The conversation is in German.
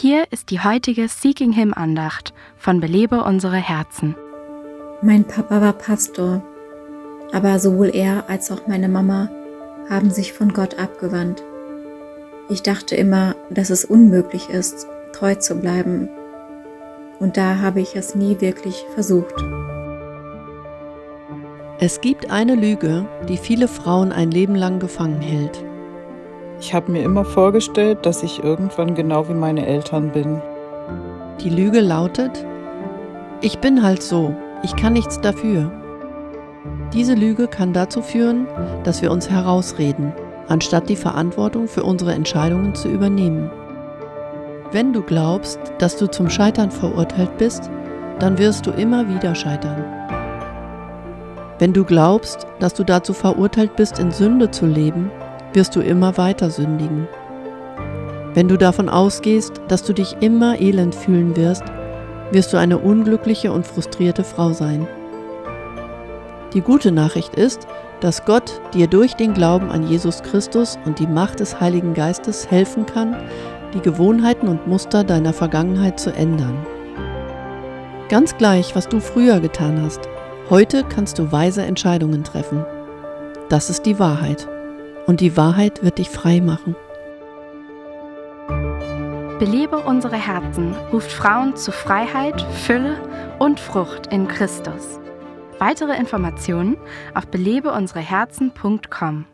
Hier ist die heutige Seeking Him Andacht von Belebe unsere Herzen. Mein Papa war Pastor, aber sowohl er als auch meine Mama haben sich von Gott abgewandt. Ich dachte immer, dass es unmöglich ist, treu zu bleiben. Und da habe ich es nie wirklich versucht. Es gibt eine Lüge, die viele Frauen ein Leben lang gefangen hält. Ich habe mir immer vorgestellt, dass ich irgendwann genau wie meine Eltern bin. Die Lüge lautet, ich bin halt so, ich kann nichts dafür. Diese Lüge kann dazu führen, dass wir uns herausreden, anstatt die Verantwortung für unsere Entscheidungen zu übernehmen. Wenn du glaubst, dass du zum Scheitern verurteilt bist, dann wirst du immer wieder scheitern. Wenn du glaubst, dass du dazu verurteilt bist, in Sünde zu leben, wirst du immer weiter sündigen. Wenn du davon ausgehst, dass du dich immer elend fühlen wirst, wirst du eine unglückliche und frustrierte Frau sein. Die gute Nachricht ist, dass Gott dir durch den Glauben an Jesus Christus und die Macht des Heiligen Geistes helfen kann, die Gewohnheiten und Muster deiner Vergangenheit zu ändern. Ganz gleich, was du früher getan hast, Heute kannst du weise Entscheidungen treffen. Das ist die Wahrheit. Und die Wahrheit wird dich frei machen. Belebe unsere Herzen ruft Frauen zu Freiheit, Fülle und Frucht in Christus. Weitere Informationen auf belebeunsereherzen.com.